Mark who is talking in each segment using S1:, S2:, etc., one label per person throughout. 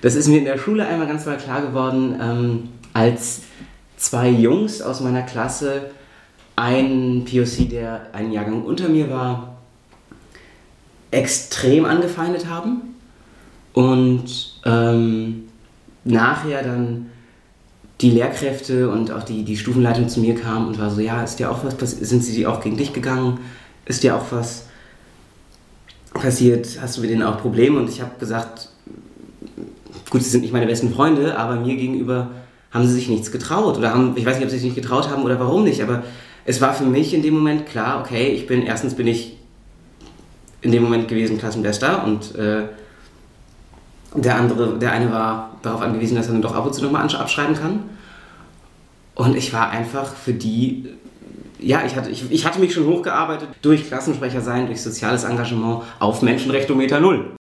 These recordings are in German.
S1: Das ist mir in der Schule einmal ganz mal klar geworden, ähm, als zwei Jungs aus meiner Klasse einen POC, der einen Jahrgang unter mir war, extrem angefeindet haben und ähm, nachher dann die Lehrkräfte und auch die, die Stufenleitung zu mir kamen und war so, ja, ist dir auch was passiert, sind sie auch gegen dich gegangen, ist dir auch was passiert, hast du mit denen auch Probleme? Und ich habe gesagt, gut, sie sind nicht meine besten Freunde, aber mir gegenüber haben sie sich nichts getraut oder haben, ich weiß nicht, ob sie sich nicht getraut haben oder warum nicht, aber es war für mich in dem Moment klar, okay, ich bin, erstens bin ich in dem Moment gewesen Klassenbester und äh, der andere, der eine war darauf angewiesen, dass er dann doch ab und zu nochmal abschreiben kann. Und ich war einfach für die, ja, ich hatte, ich, ich hatte mich schon hochgearbeitet durch Klassensprecher sein, durch soziales Engagement auf Menschenrectometer Null.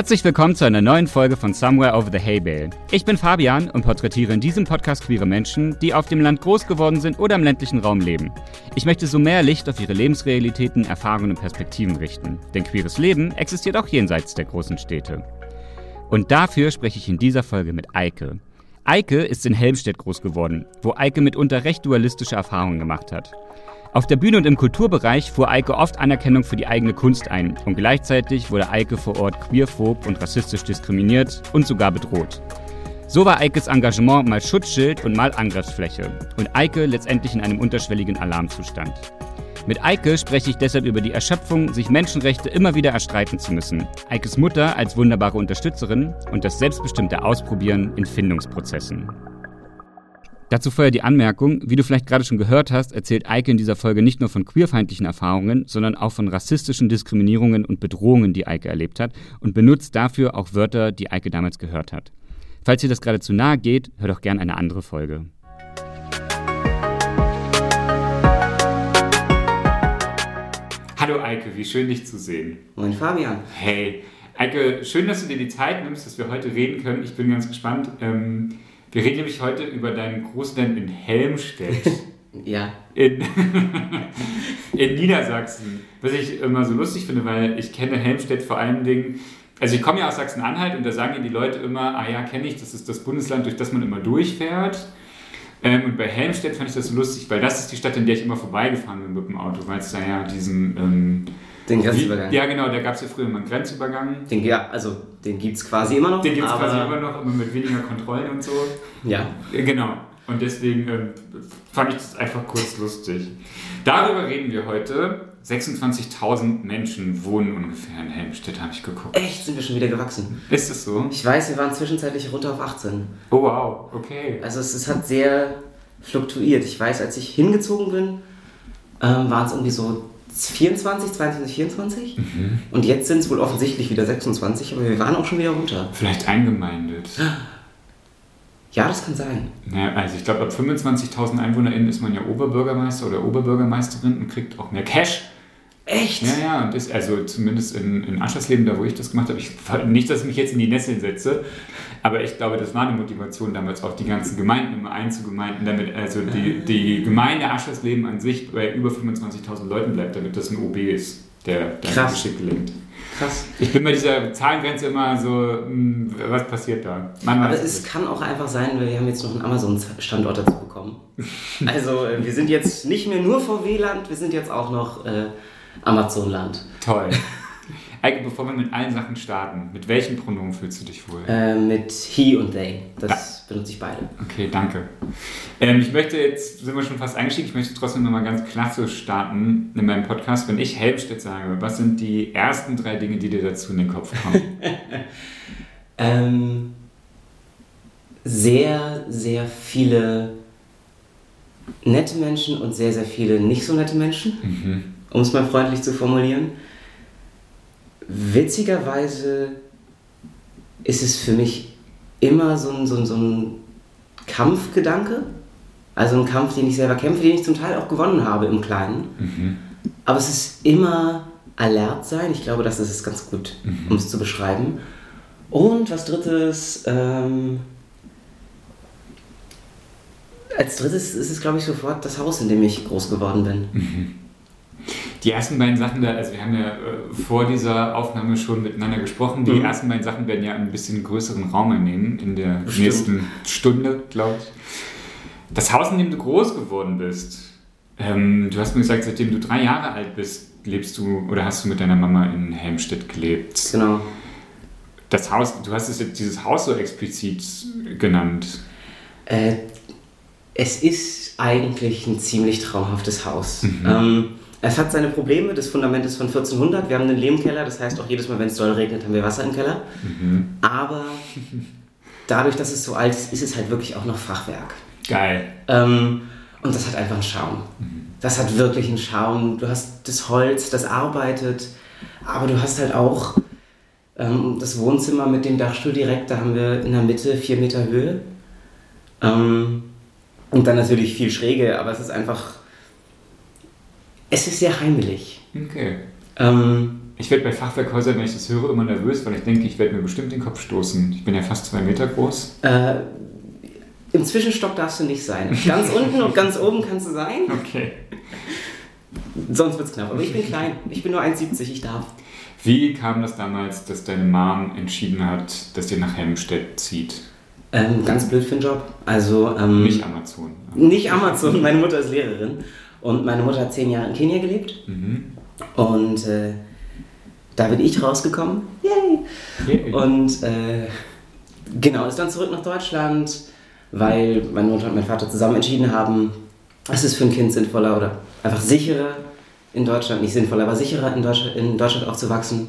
S2: Herzlich willkommen zu einer neuen Folge von Somewhere Over the Hay Bale. Ich bin Fabian und porträtiere in diesem Podcast queere Menschen, die auf dem Land groß geworden sind oder im ländlichen Raum leben. Ich möchte so mehr Licht auf ihre Lebensrealitäten, Erfahrungen und Perspektiven richten. Denn queeres Leben existiert auch jenseits der großen Städte. Und dafür spreche ich in dieser Folge mit Eike. Eike ist in Helmstedt groß geworden, wo Eike mitunter recht dualistische Erfahrungen gemacht hat. Auf der Bühne und im Kulturbereich fuhr Eike oft Anerkennung für die eigene Kunst ein und gleichzeitig wurde Eike vor Ort queerphob und rassistisch diskriminiert und sogar bedroht. So war Eikes Engagement mal Schutzschild und mal Angriffsfläche und Eike letztendlich in einem unterschwelligen Alarmzustand. Mit Eike spreche ich deshalb über die Erschöpfung, sich Menschenrechte immer wieder erstreiten zu müssen, Eikes Mutter als wunderbare Unterstützerin und das selbstbestimmte Ausprobieren in Findungsprozessen. Dazu vorher die Anmerkung, wie du vielleicht gerade schon gehört hast, erzählt Eike in dieser Folge nicht nur von queerfeindlichen Erfahrungen, sondern auch von rassistischen Diskriminierungen und Bedrohungen, die Eike erlebt hat und benutzt dafür auch Wörter, die Eike damals gehört hat. Falls dir das gerade zu nahe geht, hör doch gern eine andere Folge. Hallo Eike, wie schön dich zu sehen.
S1: Moin Fabian.
S2: Hey, Eike, schön, dass du dir die Zeit nimmst, dass wir heute reden können. Ich bin ganz gespannt. Ähm, wir reden nämlich heute über deinen Großeltern in Helmstedt.
S1: ja.
S2: In, in Niedersachsen. Was ich immer so lustig finde, weil ich kenne Helmstedt vor allen Dingen. Also ich komme ja aus Sachsen-Anhalt und da sagen ja die Leute immer, ah ja, kenne ich, das ist das Bundesland, durch das man immer durchfährt. Ähm, und bei Helmstedt fand ich das so lustig, weil das ist die Stadt, in der ich immer vorbeigefahren bin mit dem Auto, weil es da ja diesen ähm,
S1: den Grenzübergang.
S2: Ja, genau, da gab es ja früher immer einen Grenzübergang.
S1: Den, ja, also den gibt es quasi immer noch.
S2: Den gibt es quasi immer noch, aber mit weniger Kontrollen und so.
S1: Ja.
S2: Genau. Und deswegen äh, fand ich das einfach kurz lustig. Darüber reden wir heute. 26.000 Menschen wohnen ungefähr in Helmstedt, habe ich geguckt.
S1: Echt? Sind wir schon wieder gewachsen?
S2: Ist es so?
S1: Ich weiß, wir waren zwischenzeitlich runter auf 18.
S2: Oh wow, okay.
S1: Also es, es hat sehr fluktuiert. Ich weiß, als ich hingezogen bin, ähm, waren es irgendwie so 24, 22, 24. Mhm. Und jetzt sind es wohl offensichtlich wieder 26, aber wir waren auch schon wieder runter.
S2: Vielleicht eingemeindet.
S1: Ja, das kann sein.
S2: Naja, also ich glaube, ab 25.000 EinwohnerInnen ist man ja Oberbürgermeister oder Oberbürgermeisterin und kriegt auch mehr Cash.
S1: Echt?
S2: Ja, ja, und ist also zumindest in, in Aschersleben, da wo ich das gemacht habe, ich, nicht, dass ich mich jetzt in die Nesseln setze, aber ich glaube, das war eine Motivation damals auch die ganzen Gemeinden immer einzugemeinden, damit also die, die Gemeinde Aschersleben an sich bei über 25.000 Leuten bleibt, damit das ein OB ist, der, der geschickt gelingt. Krass. Ich bin bei dieser Zahlengrenze immer so, hm, was passiert da?
S1: Man Aber es kann auch einfach sein, wir haben jetzt noch einen Amazon-Standort dazu bekommen. also äh, wir sind jetzt nicht mehr nur VW-Land, wir sind jetzt auch noch äh, Amazon-Land.
S2: Toll. Eike, bevor wir mit allen Sachen starten, mit welchen Pronomen fühlst du dich wohl?
S1: Äh, mit he und they. Das da. benutze ich beide.
S2: Okay, danke. Ähm, ich möchte jetzt, sind wir schon fast eingestiegen, ich möchte trotzdem nochmal ganz klassisch starten in meinem Podcast. Wenn ich Helmstedt sage, was sind die ersten drei Dinge, die dir dazu in den Kopf kommen?
S1: ähm, sehr, sehr viele nette Menschen und sehr, sehr viele nicht so nette Menschen, mhm. Um es mal freundlich zu formulieren. Witzigerweise ist es für mich immer so ein, so ein, so ein Kampfgedanke. Also ein Kampf, den ich selber kämpfe, den ich zum Teil auch gewonnen habe im Kleinen. Mhm. Aber es ist immer alert sein. Ich glaube, das ist es ganz gut, mhm. um es zu beschreiben. Und was drittes, ähm, Als drittes ist es, glaube ich, sofort das Haus, in dem ich groß geworden bin.
S2: Mhm. Die ersten beiden Sachen da, also wir haben ja äh, vor dieser Aufnahme schon miteinander gesprochen. Die mhm. ersten beiden Sachen werden ja einen bisschen größeren Raum einnehmen in der Bestimmt. nächsten Stunde, glaube ich. Das Haus, in dem du groß geworden bist, ähm, du hast mir gesagt, seitdem du drei Jahre alt bist, lebst du oder hast du mit deiner Mama in Helmstedt gelebt.
S1: Genau.
S2: Das Haus, du hast es jetzt dieses Haus so explizit genannt.
S1: Äh, es ist eigentlich ein ziemlich traumhaftes Haus. Mhm. Ähm, es hat seine Probleme. Das Fundament ist von 1400. Wir haben einen Lehmkeller, das heißt auch jedes Mal, wenn es doll regnet, haben wir Wasser im Keller. Mhm. Aber dadurch, dass es so alt ist, ist es halt wirklich auch noch Fachwerk.
S2: Geil.
S1: Ähm, und das hat einfach einen Charme. Mhm. Das hat wirklich einen Charme. Du hast das Holz, das arbeitet, aber du hast halt auch ähm, das Wohnzimmer mit dem Dachstuhl direkt. Da haben wir in der Mitte vier Meter Höhe. Ähm, und dann natürlich viel Schräge, aber es ist einfach es ist sehr heimelig.
S2: Okay. Ähm, ich werde bei Fachwerkhäusern, wenn ich das höre, immer nervös, weil ich denke, ich werde mir bestimmt den Kopf stoßen. Ich bin ja fast zwei Meter groß.
S1: Äh, Im Zwischenstock darfst du nicht sein. Ganz unten und ganz oben kannst du sein.
S2: Okay.
S1: Sonst wird es knapp. Aber ich bin klein. Ich bin nur 1,70, ich darf.
S2: Wie kam das damals, dass deine Mom entschieden hat, dass ihr nach Helmstedt zieht?
S1: Ähm, ganz blöd für den Job. Also, ähm,
S2: nicht Amazon.
S1: Nicht Amazon. Meine Mutter ist Lehrerin. Und meine Mutter hat zehn Jahre in Kenia gelebt. Mhm. Und äh, da bin ich rausgekommen. Yay! Yay. Und äh, genau, ist dann zurück nach Deutschland, weil meine Mutter und mein Vater zusammen entschieden haben, es ist für ein Kind sinnvoller oder einfach sicherer in Deutschland, nicht sinnvoller, aber sicherer in Deutschland, in Deutschland aufzuwachsen.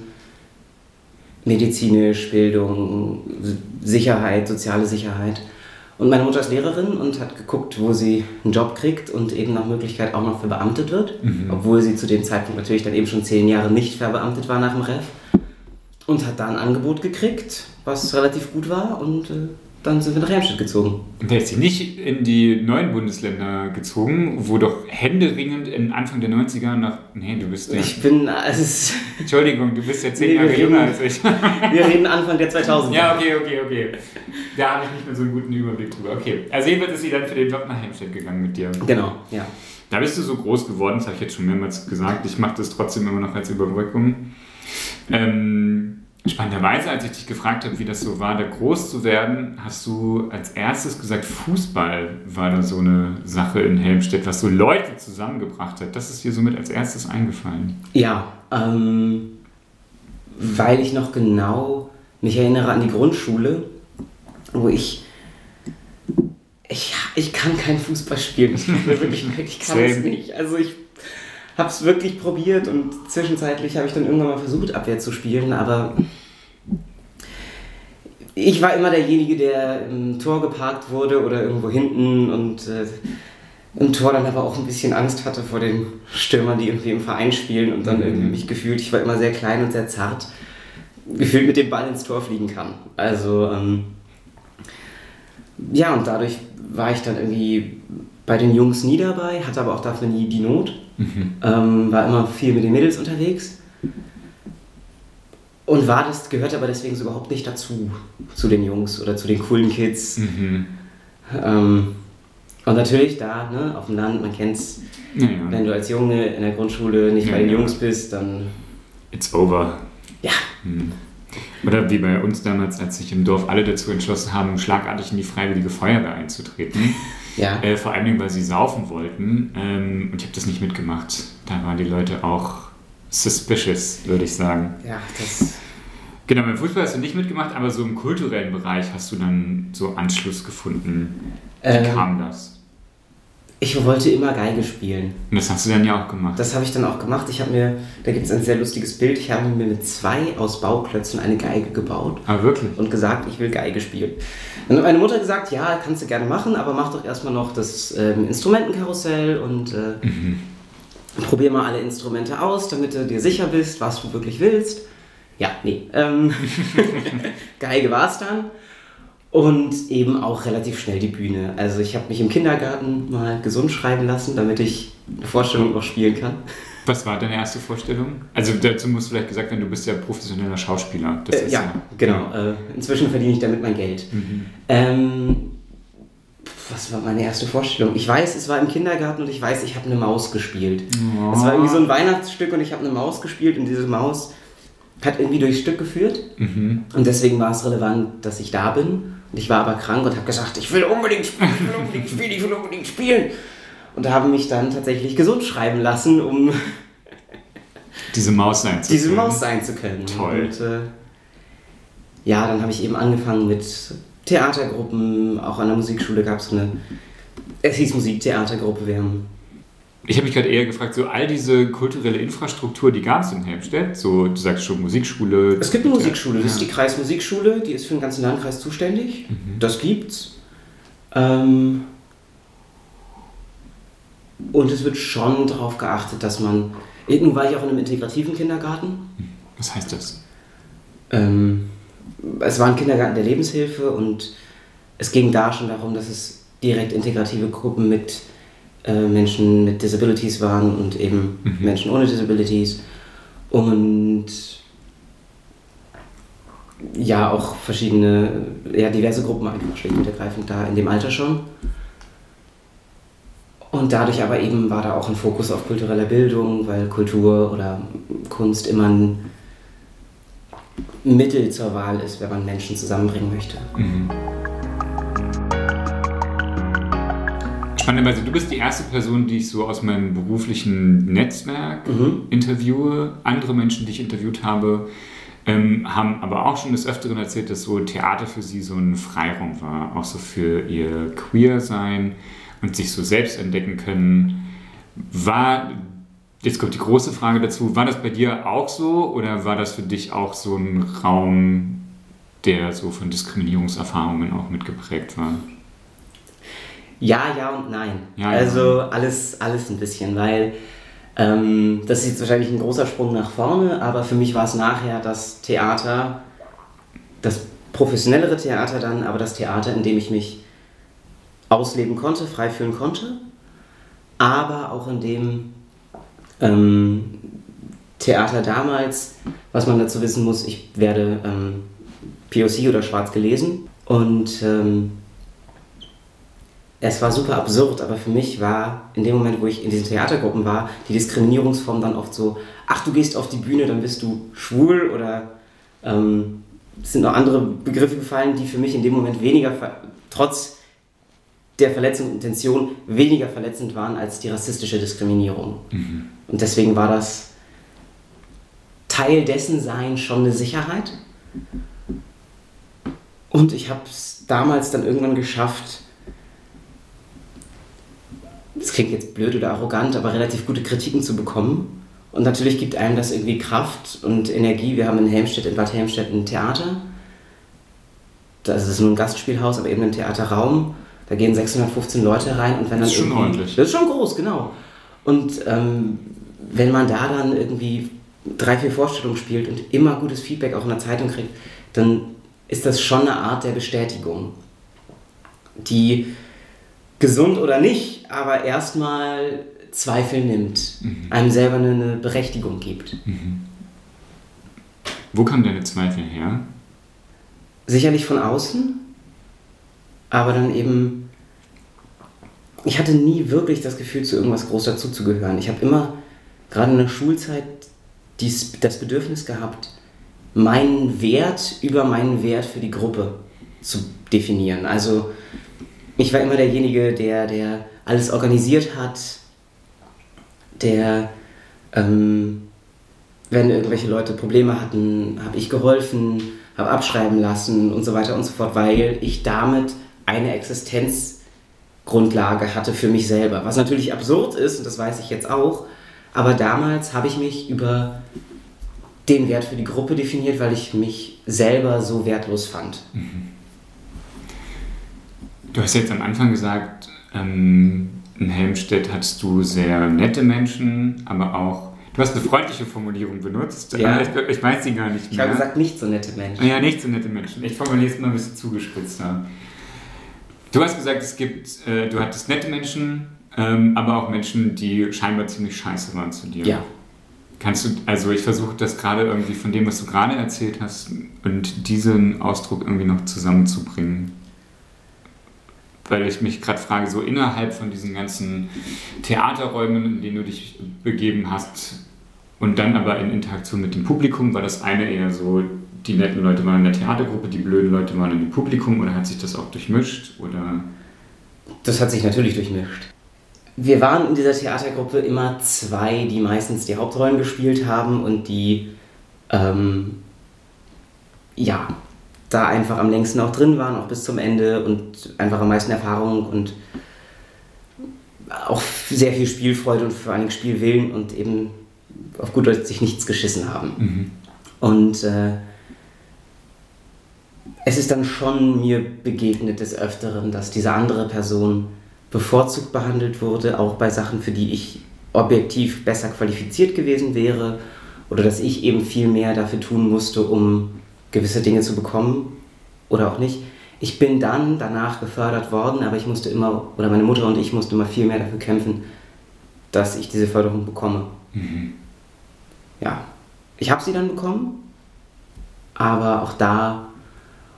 S1: Medizinisch, Bildung, Sicherheit, soziale Sicherheit. Und meine Mutter ist Lehrerin und hat geguckt, wo sie einen Job kriegt und eben nach Möglichkeit auch noch verbeamtet wird, mhm. obwohl sie zu dem Zeitpunkt natürlich dann eben schon zehn Jahre nicht verbeamtet war nach dem Ref. Und hat da ein Angebot gekriegt, was relativ gut war und äh, dann sind wir nach Helmstedt gezogen.
S2: Und der ist sie nicht in die neuen Bundesländer gezogen, wo doch händeringend in Anfang der 90er nach. Nee, du bist
S1: ja. Ich bin. Also
S2: Entschuldigung, du bist ja zehn nee, Jahre jünger als ich.
S1: wir reden Anfang der 2000er.
S2: Ja, okay, okay, okay. Da habe ich nicht mehr so einen guten Überblick drüber. Okay. Also, jedenfalls ist sie dann für den Job nach Helmstedt gegangen mit dir.
S1: Genau, ja.
S2: Da bist du so groß geworden, das habe ich jetzt schon mehrmals gesagt. Ich mache das trotzdem immer noch als Überbrückung. Ähm, Spannenderweise, als ich dich gefragt habe, wie das so war, da groß zu werden, hast du als erstes gesagt, Fußball war da so eine Sache in Helmstedt, was so Leute zusammengebracht hat. Das ist dir somit als erstes eingefallen.
S1: Ja, ähm, weil ich noch genau mich erinnere an die Grundschule, wo ich ich, ich kann kein Fußball spielen. Ich, wirklich, ich kann es nicht. Also ich habe es wirklich probiert und zwischenzeitlich habe ich dann irgendwann mal versucht, Abwehr zu spielen, aber ich war immer derjenige, der im Tor geparkt wurde oder irgendwo hinten und äh, im Tor dann aber auch ein bisschen Angst hatte vor den Stürmern, die irgendwie im Verein spielen und dann mhm. irgendwie mich gefühlt, ich war immer sehr klein und sehr zart, gefühlt mit dem Ball ins Tor fliegen kann. Also, ähm, ja, und dadurch war ich dann irgendwie bei den Jungs nie dabei, hatte aber auch dafür nie die Not. Mhm. Ähm, war immer viel mit den Mädels unterwegs. Und war das, gehört aber deswegen so überhaupt nicht dazu, zu den Jungs oder zu den coolen Kids. Mhm. Ähm, und natürlich da, ne, auf dem Land, man kennt's, ja, ja. wenn du als Junge in der Grundschule nicht ja, bei den Jungs bist, dann.
S2: It's over.
S1: Ja.
S2: Mhm. Oder wie bei uns damals, als sich im Dorf alle dazu entschlossen haben, schlagartig in die Freiwillige Feuerwehr einzutreten.
S1: Ja.
S2: Äh, vor allen Dingen, weil sie saufen wollten. Ähm, und ich habe das nicht mitgemacht. Da waren die Leute auch suspicious, würde ich sagen.
S1: Ja, das.
S2: Genau, beim Fußball hast du nicht mitgemacht, aber so im kulturellen Bereich hast du dann so Anschluss gefunden. Wie ähm, kam das?
S1: Ich wollte immer Geige spielen.
S2: Und das hast du dann ja auch gemacht.
S1: Das habe ich dann auch gemacht. Ich habe mir, da gibt es ein sehr lustiges Bild. Ich habe mir mit zwei aus Bauklötzen eine Geige gebaut.
S2: Ah, wirklich?
S1: Und gesagt, ich will Geige spielen. Dann hat meine Mutter gesagt, ja, kannst du gerne machen, aber mach doch erstmal noch das ähm, Instrumentenkarussell und äh, mhm. probier mal alle Instrumente aus, damit du dir sicher bist, was du wirklich willst. Ja, nee. Ähm, Geige war es dann und eben auch relativ schnell die Bühne. Also ich habe mich im Kindergarten mal gesund schreiben lassen, damit ich eine Vorstellung noch spielen kann.
S2: Was war deine erste Vorstellung? Also dazu musst du vielleicht gesagt werden, du bist ja professioneller Schauspieler.
S1: Äh, ja, ja, genau. Äh, inzwischen verdiene ich damit mein Geld. Mhm. Ähm, was war meine erste Vorstellung? Ich weiß, es war im Kindergarten und ich weiß, ich habe eine Maus gespielt. Oh. Es war irgendwie so ein Weihnachtsstück und ich habe eine Maus gespielt und diese Maus hat irgendwie durchs Stück geführt. Mhm. Und deswegen war es relevant, dass ich da bin. Und ich war aber krank und habe gesagt, ich will unbedingt spielen, ich will unbedingt spielen, ich will unbedingt spielen. Und da haben mich dann tatsächlich gesund schreiben lassen, um
S2: diese Maus sein
S1: zu diese können. Maus sein zu können.
S2: Toll.
S1: Und, äh, ja, dann habe ich eben angefangen mit Theatergruppen, auch an der Musikschule gab es eine, es hieß Musiktheatergruppe, wir haben
S2: ich habe mich gerade eher gefragt, so all diese kulturelle Infrastruktur, die gab es in Helmstedt, so du sagst schon Musikschule.
S1: Es gibt eine Musikschule, das ist die Kreismusikschule, die ist für den ganzen Landkreis zuständig. Mhm. Das gibt's. Ähm und es wird schon darauf geachtet, dass man. Irgendwann war ich auch in einem integrativen Kindergarten.
S2: Was heißt das?
S1: Ähm es war ein Kindergarten der Lebenshilfe und es ging da schon darum, dass es direkt integrative Gruppen mit äh, Menschen mit Disabilities waren und eben mhm. Menschen ohne Disabilities. Und ja, auch verschiedene, ja, diverse Gruppen einfach schlicht und ergreifend da in dem Alter schon. Und dadurch aber eben war da auch ein Fokus auf kultureller Bildung, weil Kultur oder Kunst immer ein Mittel zur Wahl ist, wenn man Menschen zusammenbringen möchte. Mhm.
S2: Spannenderweise, du bist die erste Person, die ich so aus meinem beruflichen Netzwerk mhm. interviewe. Andere Menschen, die ich interviewt habe, ähm, haben aber auch schon des Öfteren erzählt, dass so Theater für sie so ein Freiraum war, auch so für ihr Queer-Sein und sich so selbst entdecken können. War, jetzt kommt die große Frage dazu, war das bei dir auch so oder war das für dich auch so ein Raum, der so von Diskriminierungserfahrungen auch mitgeprägt war?
S1: Ja, ja und nein. Ja, also ja. alles, alles ein bisschen, weil ähm, das ist jetzt wahrscheinlich ein großer Sprung nach vorne, aber für mich war es nachher das Theater, das professionellere Theater dann, aber das Theater, in dem ich mich ausleben konnte, frei fühlen konnte, aber auch in dem ähm, Theater damals, was man dazu wissen muss, ich werde ähm, POC oder schwarz gelesen und ähm, es war super absurd, aber für mich war in dem Moment, wo ich in diesen Theatergruppen war, die Diskriminierungsform dann oft so, ach, du gehst auf die Bühne, dann bist du schwul oder ähm, es sind noch andere Begriffe gefallen, die für mich in dem Moment weniger, trotz der Verletzung Intention, weniger verletzend waren als die rassistische Diskriminierung. Mhm. Und deswegen war das Teil dessen sein schon eine Sicherheit. Und ich habe es damals dann irgendwann geschafft, das klingt jetzt blöd oder arrogant, aber relativ gute Kritiken zu bekommen. Und natürlich gibt einem das irgendwie Kraft und Energie. Wir haben in Helmstedt, in Bad Helmstedt ein Theater. Das ist nur ein Gastspielhaus, aber eben ein Theaterraum. Da gehen 615 Leute rein und wenn dann
S2: das ist schon ordentlich.
S1: Das ist schon groß, genau. Und ähm, wenn man da dann irgendwie drei, vier Vorstellungen spielt und immer gutes Feedback auch in der Zeitung kriegt, dann ist das schon eine Art der Bestätigung, die gesund oder nicht, aber erstmal Zweifel nimmt, mhm. einem selber eine Berechtigung gibt. Mhm.
S2: Wo kamen deine Zweifel her?
S1: Sicherlich von außen, aber dann eben, ich hatte nie wirklich das Gefühl, zu irgendwas groß dazuzugehören. Ich habe immer, gerade in der Schulzeit, dies, das Bedürfnis gehabt, meinen Wert über meinen Wert für die Gruppe zu definieren. Also ich war immer derjenige, der, der alles organisiert hat, der, ähm, wenn irgendwelche Leute Probleme hatten, habe ich geholfen, habe abschreiben lassen und so weiter und so fort, weil ich damit eine Existenzgrundlage hatte für mich selber. Was natürlich absurd ist, und das weiß ich jetzt auch, aber damals habe ich mich über den Wert für die Gruppe definiert, weil ich mich selber so wertlos fand. Mhm.
S2: Du hast jetzt am Anfang gesagt, ähm, in Helmstedt hattest du sehr nette Menschen, aber auch. Du hast eine freundliche Formulierung benutzt.
S1: Ja.
S2: Ich, ich weiß sie gar nicht mehr.
S1: Ich habe gesagt, nicht so nette Menschen.
S2: Ja, nicht so nette Menschen. Ich formuliere es mal ein bisschen zugespitzter. Du hast gesagt, es gibt, äh, du hattest nette Menschen, ähm, aber auch Menschen, die scheinbar ziemlich scheiße waren zu dir.
S1: Ja.
S2: Kannst du, also ich versuche das gerade irgendwie von dem, was du gerade erzählt hast, und diesen Ausdruck irgendwie noch zusammenzubringen. Weil ich mich gerade frage, so innerhalb von diesen ganzen Theaterräumen, in denen du dich begeben hast, und dann aber in Interaktion mit dem Publikum, war das eine eher so, die netten Leute waren in der Theatergruppe, die blöden Leute waren in dem Publikum oder hat sich das auch durchmischt? Oder?
S1: Das hat sich natürlich durchmischt. Wir waren in dieser Theatergruppe immer zwei, die meistens die Hauptrollen gespielt haben und die ähm, ja, da einfach am längsten auch drin waren, auch bis zum Ende und einfach am meisten Erfahrung und auch sehr viel Spielfreude und vor allem Spielwillen und eben auf gut Deutsch sich nichts geschissen haben. Mhm. Und äh, es ist dann schon mir begegnet des Öfteren, dass diese andere Person bevorzugt behandelt wurde, auch bei Sachen, für die ich objektiv besser qualifiziert gewesen wäre oder dass ich eben viel mehr dafür tun musste, um gewisse Dinge zu bekommen oder auch nicht. Ich bin dann danach gefördert worden, aber ich musste immer, oder meine Mutter und ich mussten immer viel mehr dafür kämpfen, dass ich diese Förderung bekomme. Mhm. Ja, ich habe sie dann bekommen, aber auch da,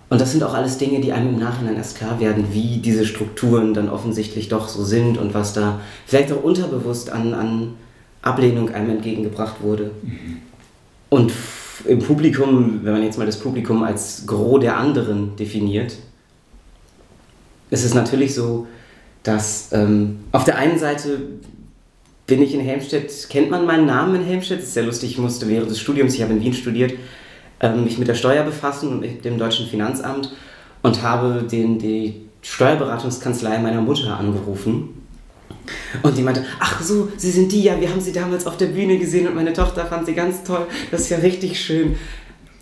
S1: und das sind auch alles Dinge, die einem im Nachhinein erst klar werden, wie diese Strukturen dann offensichtlich doch so sind und was da vielleicht auch unterbewusst an, an Ablehnung einem entgegengebracht wurde. Mhm. Und im Publikum, wenn man jetzt mal das Publikum als Gros der anderen definiert, ist es natürlich so, dass ähm, auf der einen Seite bin ich in Helmstedt, kennt man meinen Namen in Helmstedt? Das ist sehr lustig, ich musste während des Studiums, ich habe in Wien studiert, ähm, mich mit der Steuer befassen und mit dem deutschen Finanzamt und habe den, die Steuerberatungskanzlei meiner Mutter angerufen und die meinte, ach so, Sie sind die, ja, wir haben Sie damals auf der Bühne gesehen und meine Tochter fand Sie ganz toll, das ist ja richtig schön.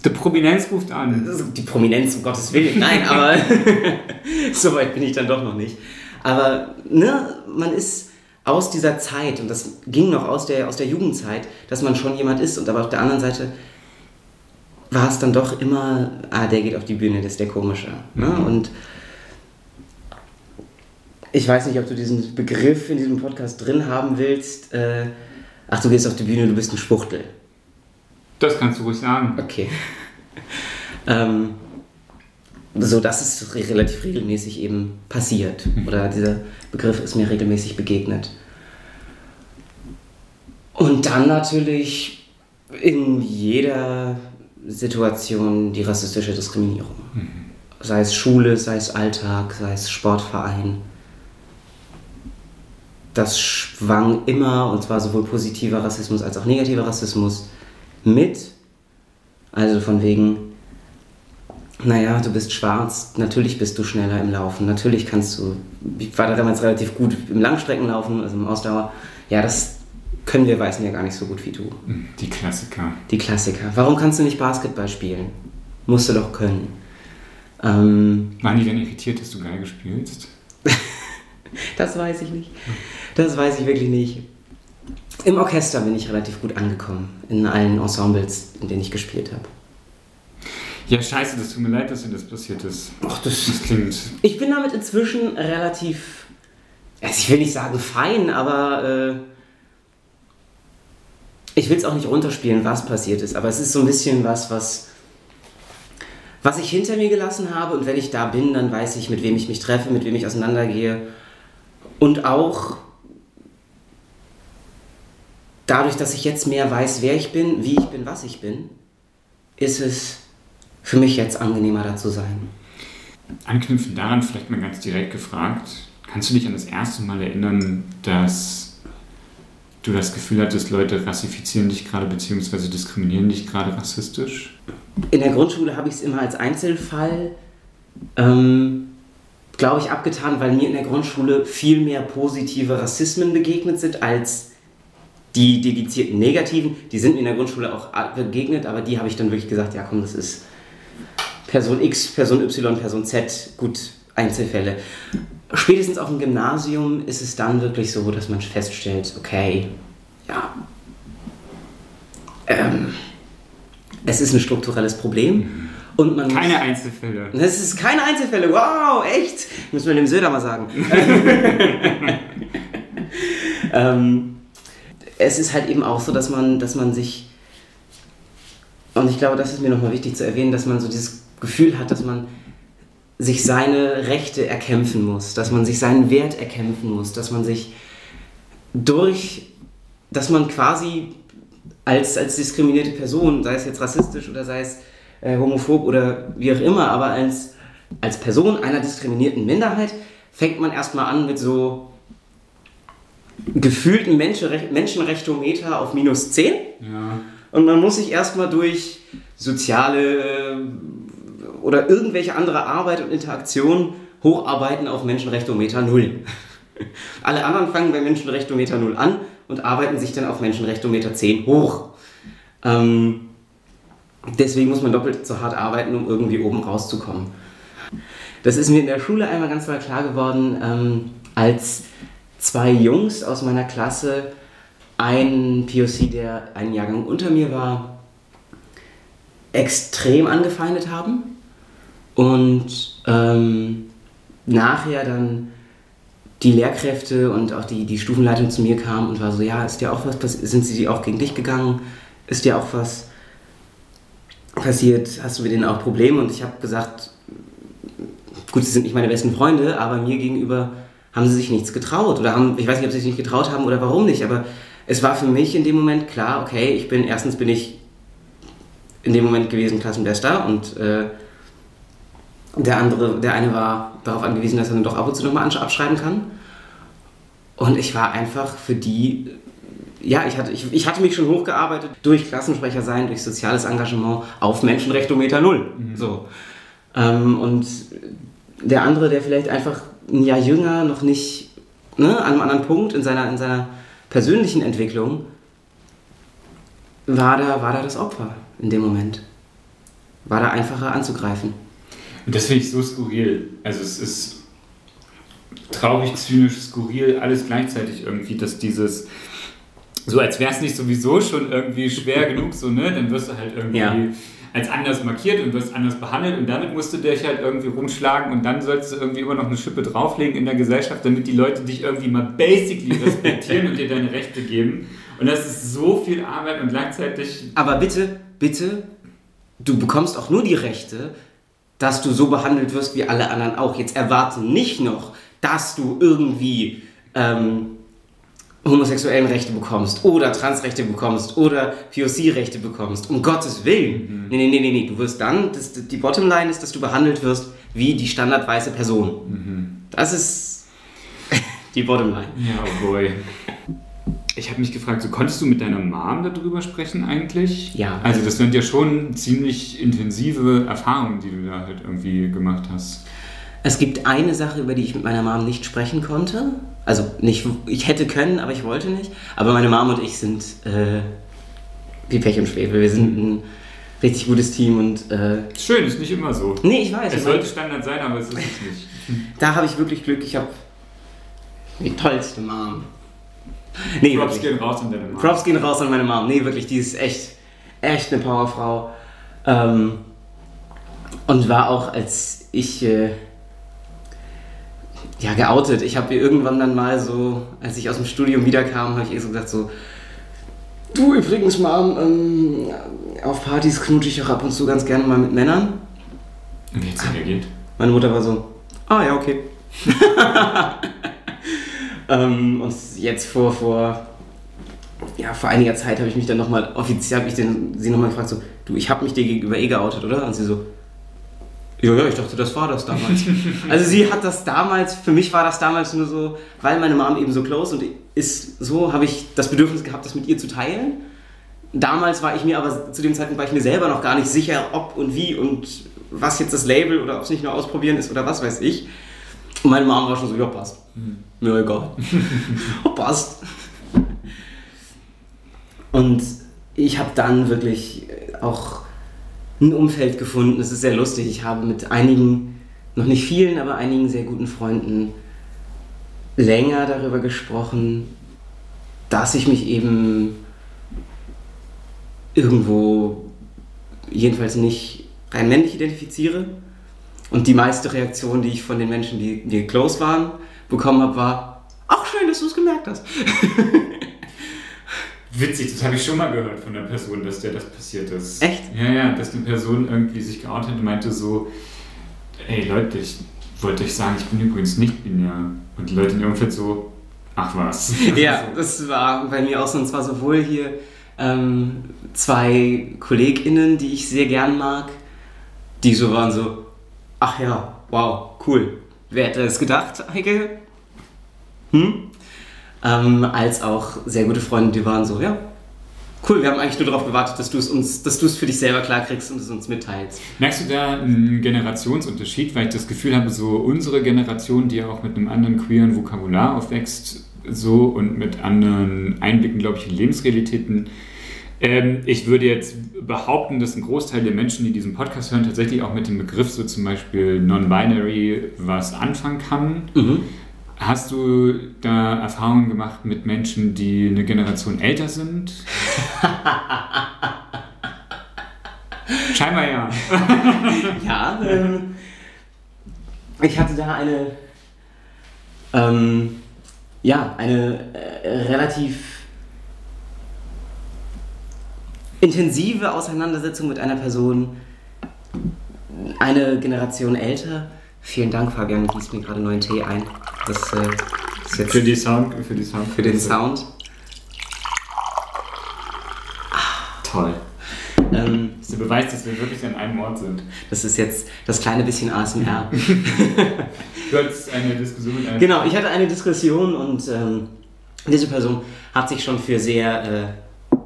S2: Die Prominenz ruft an.
S1: Die Prominenz, um Gottes Willen, nein, aber so weit bin ich dann doch noch nicht. Aber ne, man ist aus dieser Zeit, und das ging noch aus der, aus der Jugendzeit, dass man schon jemand ist, und aber auf der anderen Seite war es dann doch immer, ah, der geht auf die Bühne, das ist der Komische. Ne? Mhm. Und ich weiß nicht, ob du diesen Begriff in diesem Podcast drin haben willst. Äh, ach, du gehst auf die Bühne, du bist ein Spuchtel.
S2: Das kannst du ruhig sagen.
S1: Okay. ähm, so, das ist relativ regelmäßig eben passiert. Mhm. Oder dieser Begriff ist mir regelmäßig begegnet. Und dann natürlich in jeder Situation die rassistische Diskriminierung. Mhm. Sei es Schule, sei es Alltag, sei es Sportverein das schwang immer, und zwar sowohl positiver Rassismus als auch negativer Rassismus, mit. Also von wegen, naja, du bist schwarz, natürlich bist du schneller im Laufen, natürlich kannst du, ich war damals relativ gut im Langstreckenlaufen, also im Ausdauer. Ja, das können wir Weißen ja gar nicht so gut wie du.
S2: Die Klassiker.
S1: Die Klassiker. Warum kannst du nicht Basketball spielen? Musst du doch können. Ähm,
S2: Waren die denn irritiert, dass du Geige spielst?
S1: das weiß ich nicht. Das weiß ich wirklich nicht. Im Orchester bin ich relativ gut angekommen, in allen Ensembles, in denen ich gespielt habe.
S2: Ja, scheiße, das tut mir leid, dass dir das passiert ist.
S1: Ach, das, das klingt. Ich bin damit inzwischen relativ. Also ich will nicht sagen fein, aber. Äh, ich will es auch nicht runterspielen, was passiert ist, aber es ist so ein bisschen was, was. Was ich hinter mir gelassen habe und wenn ich da bin, dann weiß ich, mit wem ich mich treffe, mit wem ich auseinandergehe. Und auch dadurch, dass ich jetzt mehr weiß, wer ich bin, wie ich bin, was ich bin, ist es für mich jetzt angenehmer, da zu sein.
S2: Anknüpfend daran vielleicht mal ganz direkt gefragt, kannst du dich an das erste Mal erinnern, dass du das Gefühl hattest, Leute rassifizieren dich gerade bzw. diskriminieren dich gerade rassistisch?
S1: In der Grundschule habe ich es immer als Einzelfall, ähm, glaube ich, abgetan, weil mir in der Grundschule viel mehr positive Rassismen begegnet sind als die dedizierten negativen, die sind mir in der Grundschule auch begegnet, aber die habe ich dann wirklich gesagt, ja komm, das ist Person X, Person Y, Person Z, gut, Einzelfälle. Spätestens auf dem Gymnasium ist es dann wirklich so, dass man feststellt, okay, ja, ähm, es ist ein strukturelles Problem. Und man
S2: keine muss, Einzelfälle.
S1: Es ist keine Einzelfälle. Wow, echt? Müssen wir dem Söder mal sagen. ähm, es ist halt eben auch so, dass man, dass man sich, und ich glaube, das ist mir nochmal wichtig zu erwähnen, dass man so dieses Gefühl hat, dass man sich seine Rechte erkämpfen muss, dass man sich seinen Wert erkämpfen muss, dass man sich durch, dass man quasi als, als diskriminierte Person, sei es jetzt rassistisch oder sei es äh, homophob oder wie auch immer, aber als, als Person einer diskriminierten Minderheit fängt man erstmal an mit so gefühlten Menschenrech Menschenrechtometer auf minus 10.
S2: Ja.
S1: Und man muss sich erstmal durch soziale oder irgendwelche andere Arbeit und Interaktion hocharbeiten auf Menschenrechtometer 0. Alle anderen fangen bei Menschenrechtometer 0 an und arbeiten sich dann auf Menschenrechtometer 10 hoch. Ähm, deswegen muss man doppelt so hart arbeiten, um irgendwie oben rauszukommen. Das ist mir in der Schule einmal ganz klar geworden, ähm, als zwei Jungs aus meiner Klasse einen POC, der einen Jahrgang unter mir war, extrem angefeindet haben und ähm, nachher dann die Lehrkräfte und auch die, die Stufenleitung zu mir kamen und war so, ja, ist dir auch was sind sie auch gegen dich gegangen? Ist dir auch was passiert? Hast du mit denen auch Probleme? Und ich habe gesagt, gut, sie sind nicht meine besten Freunde, aber mir gegenüber haben sie sich nichts getraut. Oder haben, ich weiß nicht, ob sie sich nicht getraut haben oder warum nicht, aber es war für mich in dem Moment klar, okay, ich bin, erstens bin ich in dem Moment gewesen Klassenbester und äh, der andere, der eine war darauf angewiesen, dass er dann doch ab und zu nochmal abschreiben kann. Und ich war einfach für die, ja, ich hatte, ich, ich hatte mich schon hochgearbeitet durch Klassensprecher sein, durch soziales Engagement auf Menschenrechtometer Null. Mhm. So. Ähm, und der andere, der vielleicht einfach ein Jahr jünger, noch nicht ne, an einem anderen Punkt in seiner, in seiner persönlichen Entwicklung, war da, war da das Opfer in dem Moment. War da einfacher anzugreifen.
S2: Und das finde ich so skurril. Also es ist traurig, zynisch, skurril, alles gleichzeitig irgendwie, dass dieses, so als wäre es nicht sowieso schon irgendwie schwer genug, so, ne? Dann wirst du halt irgendwie ja. Als anders markiert und wirst anders behandelt und damit musst du dich halt irgendwie rumschlagen und dann sollst du irgendwie immer noch eine Schippe drauflegen in der Gesellschaft, damit die Leute dich irgendwie mal basically respektieren und dir deine Rechte geben. Und das ist so viel Arbeit und gleichzeitig.
S1: Aber bitte, bitte, du bekommst auch nur die Rechte, dass du so behandelt wirst wie alle anderen auch. Jetzt erwarte nicht noch, dass du irgendwie ähm, homosexuellen Rechte bekommst oder Transrechte bekommst oder POC-Rechte bekommst. Um Gottes Willen. Mhm. Nee, nee, nee, nee, nee. Du wirst dann, das, die Bottomline ist, dass du behandelt wirst wie die standardweise Person. Mhm. Das ist die Bottomline.
S2: Ja, oh boy ich habe mich gefragt, so konntest du mit deiner Mom darüber sprechen eigentlich?
S1: Ja.
S2: Also das sind ja schon ziemlich intensive Erfahrungen, die du da halt irgendwie gemacht hast.
S1: Es gibt eine Sache, über die ich mit meiner Mom nicht sprechen konnte. Also nicht, ich hätte können, aber ich wollte nicht. Aber meine Mom und ich sind äh, wie Pech und Schwefel. Wir sind ein richtig gutes Team und äh,
S2: schön ist nicht immer so.
S1: Nee, ich weiß.
S2: Es sollte Standard sein, aber es ist es nicht.
S1: Da habe ich wirklich Glück. Ich habe die tollste Mom.
S2: Nee, Props wirklich. gehen raus an deine Mom.
S1: Props gehen raus an meine Mom. Nee, wirklich, die ist echt, echt eine Powerfrau. Ähm, und war auch, als ich äh, ja, geoutet. Ich habe ihr irgendwann dann mal so, als ich aus dem Studium wiederkam, habe ich ihr so gesagt so, du übrigens, Mom, ähm, auf Partys knutsche ich auch ab und zu ganz gerne mal mit Männern.
S2: Und wie es reagiert?
S1: Meine Mutter war so, ah ja, okay. Ähm, und jetzt vor, vor, ja, vor einiger Zeit habe ich mich dann nochmal, offiziell habe ich den, sie nochmal gefragt, so, du, ich habe mich dir gegenüber eh geoutet, oder? Und sie so, ja, ja, ich dachte, das war das damals. also sie hat das damals, für mich war das damals nur so, weil meine Mom eben so close und ist so, habe ich das Bedürfnis gehabt, das mit ihr zu teilen. Damals war ich mir aber, zu dem Zeitpunkt war ich mir selber noch gar nicht sicher, ob und wie und was jetzt das Label oder ob es nicht nur ausprobieren ist oder was weiß ich. Und meine Mom war schon so, ja, passt. Hm. Mir egal. passt. Und ich habe dann wirklich auch ein Umfeld gefunden. Es ist sehr lustig. Ich habe mit einigen, noch nicht vielen, aber einigen sehr guten Freunden länger darüber gesprochen, dass ich mich eben irgendwo jedenfalls nicht rein männlich identifiziere und die meiste Reaktion, die ich von den Menschen, die mir close waren, bekommen habe, war, ach schön, dass du es gemerkt hast.
S2: Witzig, das habe ich schon mal gehört von der Person, dass der das passiert ist.
S1: Echt?
S2: Ja, ja, dass eine Person irgendwie sich geoutet hat und meinte so, ey Leute, ich wollte euch sagen, ich bin übrigens nicht binär. Und die Leute in ihrem Umfeld so, ach was.
S1: ja, das war bei mir auch so, und zwar sowohl hier ähm, zwei KollegInnen, die ich sehr gern mag, die so waren so, ach ja, wow, cool. Wer hätte das gedacht, Heike? Hm? Ähm, als auch sehr gute Freunde, die waren so, ja, cool, wir haben eigentlich nur darauf gewartet, dass du es uns, dass du es für dich selber klarkriegst und es uns mitteilst.
S2: Merkst du da einen Generationsunterschied, weil ich das Gefühl habe, so unsere Generation, die ja auch mit einem anderen queeren Vokabular aufwächst, so und mit anderen Einblicken, glaube ich, in Lebensrealitäten. Ähm, ich würde jetzt behaupten, dass ein Großteil der Menschen, die diesen Podcast hören, tatsächlich auch mit dem Begriff so zum Beispiel Non-Binary was anfangen kann. Mhm. Hast du da Erfahrungen gemacht mit Menschen, die eine Generation älter sind? Scheinbar ja.
S1: ja, ähm, ich hatte da eine, ähm, ja, eine äh, relativ intensive Auseinandersetzung mit einer Person, eine Generation älter Vielen Dank, Fabian. Ich gieße mir gerade neuen Tee ein. Das äh,
S2: ist jetzt für die Sound, für die Sound,
S1: für den Sound.
S2: Toll. Ähm, das ist der Beweis, dass wir wirklich an einem Ort sind.
S1: Das ist jetzt das kleine bisschen ASMR.
S2: du hattest eine Diskussion mit
S1: einer. Genau, ich hatte eine Diskussion und ähm, diese Person hat sich schon für sehr äh,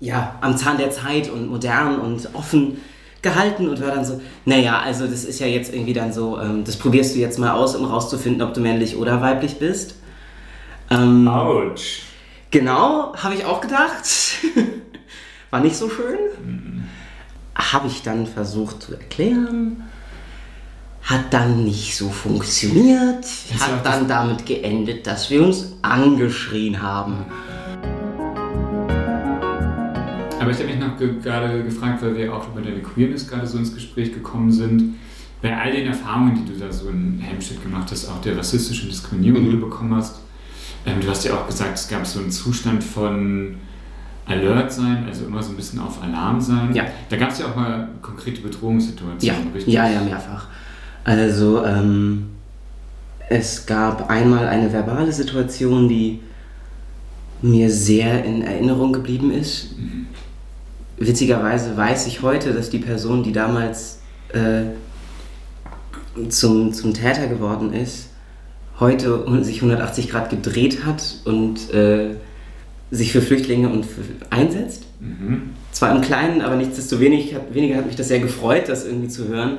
S1: ja, am Zahn der Zeit und modern und offen gehalten und war dann so, naja, also das ist ja jetzt irgendwie dann so, ähm, das probierst du jetzt mal aus, um rauszufinden, ob du männlich oder weiblich bist.
S2: Ähm, Autsch.
S1: Genau, habe ich auch gedacht. war nicht so schön. Mhm. Habe ich dann versucht zu erklären. Hat dann nicht so funktioniert. Hat dann damit geendet, dass wir uns angeschrien haben.
S2: Aber ich habe mich noch ge gerade gefragt, weil wir auch über deine Queerness gerade so ins Gespräch gekommen sind. Bei all den Erfahrungen, die du da so in Helmstedt gemacht hast, auch der rassistischen Diskriminierung, die du bekommen hast, ähm, du hast ja auch gesagt, es gab so einen Zustand von Alert sein, also immer so ein bisschen auf Alarm sein.
S1: Ja.
S2: Da gab es ja auch mal konkrete Bedrohungssituationen,
S1: ja. richtig? Ja, ja, mehrfach. Also ähm, es gab einmal eine verbale Situation, die mir sehr in Erinnerung geblieben ist. Mhm witzigerweise weiß ich heute, dass die Person, die damals äh, zum, zum Täter geworden ist, heute sich 180 Grad gedreht hat und äh, sich für Flüchtlinge und für, einsetzt. Mhm. Zwar im Kleinen, aber nichtsdestoweniger hat, weniger hat mich das sehr gefreut, das irgendwie zu hören.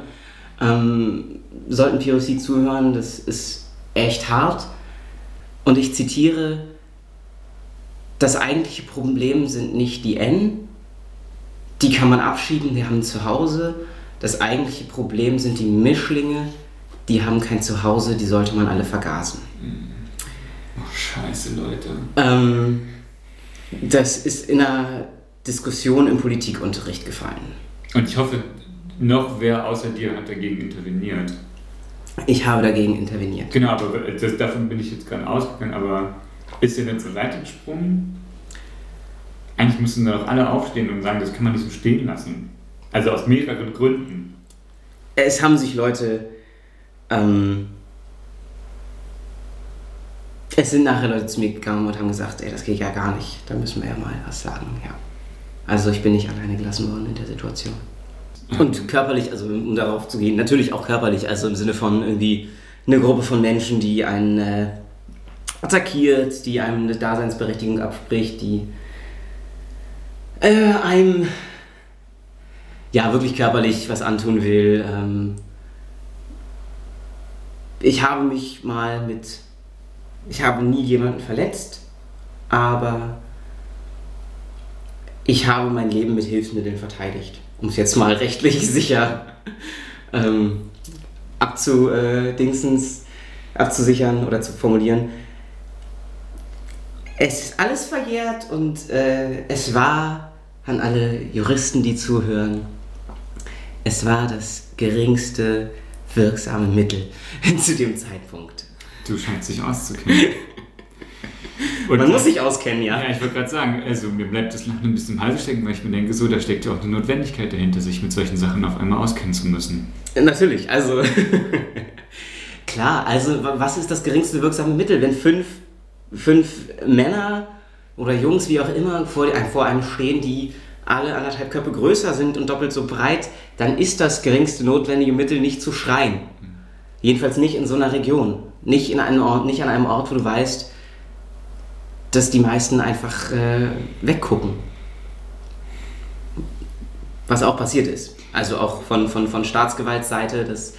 S1: Ähm, sollten POC zuhören, das ist echt hart. Und ich zitiere, das eigentliche Problem sind nicht die N, die kann man abschieben, die haben zu Hause. Das eigentliche Problem sind die Mischlinge, die haben kein Zuhause, die sollte man alle vergasen.
S2: Oh, scheiße, Leute.
S1: Ähm, das ist in einer Diskussion im Politikunterricht gefallen.
S2: Und ich hoffe, noch wer außer dir hat dagegen interveniert.
S1: Ich habe dagegen interveniert.
S2: Genau, aber das, davon bin ich jetzt gerade ausgegangen, aber ist dir denn zur Seite gesprungen? Eigentlich müssen doch alle aufstehen und sagen, das kann man nicht so stehen lassen. Also aus mehreren Gründen.
S1: Es haben sich Leute. Ähm, es sind nachher Leute zu mir gegangen und haben gesagt, ey, das geht ja gar nicht. Da müssen wir ja mal was sagen, ja. Also ich bin nicht alleine gelassen worden in der Situation. Und körperlich, also um darauf zu gehen, natürlich auch körperlich, also im Sinne von irgendwie eine Gruppe von Menschen, die einen äh, attackiert, die einem eine Daseinsberechtigung abspricht, die äh, einem ja wirklich körperlich was antun will. Ähm, ich habe mich mal mit, ich habe nie jemanden verletzt, aber ich habe mein Leben mit Hilfsmitteln verteidigt, um es jetzt mal rechtlich sicher ähm, abzudingsens, abzusichern oder zu formulieren. Es ist alles verjährt und äh, es war an alle Juristen, die zuhören. Es war das geringste wirksame Mittel zu dem Zeitpunkt.
S2: Du scheinst dich auszukennen.
S1: Und Man muss sich auskennen, ja.
S2: Ja, ich wollte gerade sagen, also mir bleibt das Lachen ein bisschen im Hals stecken, weil ich mir denke, so, da steckt ja auch eine Notwendigkeit dahinter, sich mit solchen Sachen auf einmal auskennen zu müssen.
S1: Natürlich, also klar, also was ist das geringste wirksame Mittel, wenn fünf, fünf Männer oder Jungs, wie auch immer, vor, vor einem stehen, die alle anderthalb Köpfe größer sind und doppelt so breit, dann ist das geringste notwendige Mittel nicht zu schreien. Jedenfalls nicht in so einer Region. Nicht, in einem Ort, nicht an einem Ort, wo du weißt, dass die meisten einfach äh, weggucken. Was auch passiert ist. Also auch von, von, von Staatsgewaltseite, dass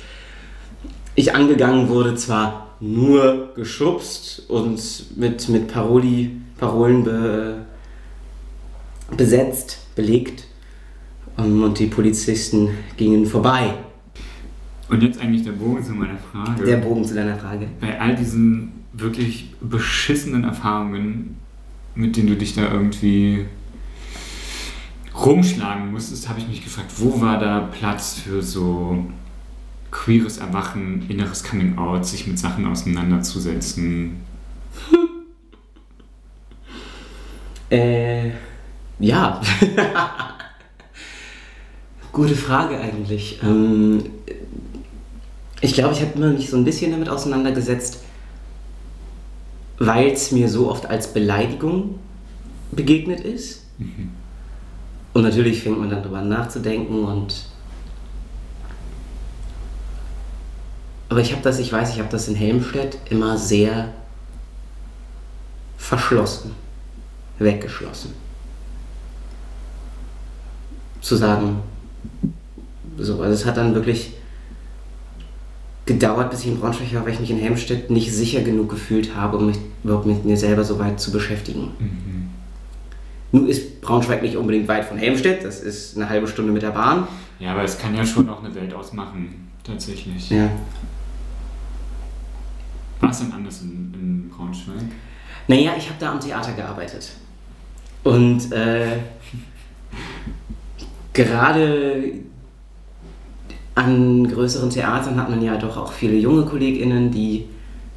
S1: ich angegangen wurde, zwar nur geschubst und mit, mit Paroli, Parolen be, besetzt, belegt ähm, und die Polizisten gingen vorbei.
S2: Und jetzt eigentlich der Bogen zu meiner Frage.
S1: Der Bogen zu deiner Frage.
S2: Bei all diesen wirklich beschissenen Erfahrungen, mit denen du dich da irgendwie rumschlagen musstest, habe ich mich gefragt, wo war da Platz für so queeres Erwachen, inneres Coming Out, sich mit Sachen auseinanderzusetzen?
S1: äh, ja. Gute Frage eigentlich. Ähm, ich glaube, ich habe immer mich so ein bisschen damit auseinandergesetzt, weil es mir so oft als Beleidigung begegnet ist. Mhm. Und natürlich fängt man dann darüber nachzudenken und aber ich habe das, ich weiß, ich habe das in Helmstedt immer sehr verschlossen, weggeschlossen. Zu sagen, so, also es hat dann wirklich gedauert, bis ich in Braunschweig war, weil ich mich in Helmstedt nicht sicher genug gefühlt habe, um mich überhaupt mit mir selber so weit zu beschäftigen. Mhm. Nun ist Braunschweig nicht unbedingt weit von Helmstedt, das ist eine halbe Stunde mit der Bahn.
S2: Ja, aber es kann ja schon auch eine Welt ausmachen, tatsächlich.
S1: Ja.
S2: War es denn anders in, in Braunschweig?
S1: Naja, ich habe da am Theater gearbeitet. Und äh, gerade an größeren Theatern hat man ja doch auch viele junge KollegInnen, die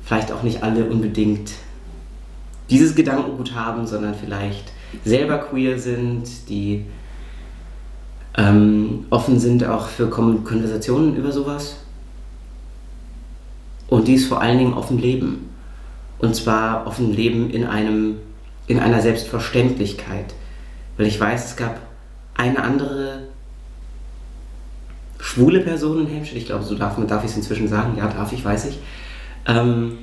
S1: vielleicht auch nicht alle unbedingt dieses Gedankengut haben, sondern vielleicht selber queer sind, die ähm, offen sind auch für Konversationen über sowas und die es vor allen Dingen offen leben. Und zwar offen leben in, einem, in einer Selbstverständlichkeit. Weil ich weiß, es gab eine andere schwule Person in Helmstedt, ich glaube, so darf, darf ich es inzwischen sagen, ja, darf ich, weiß ich, ähm,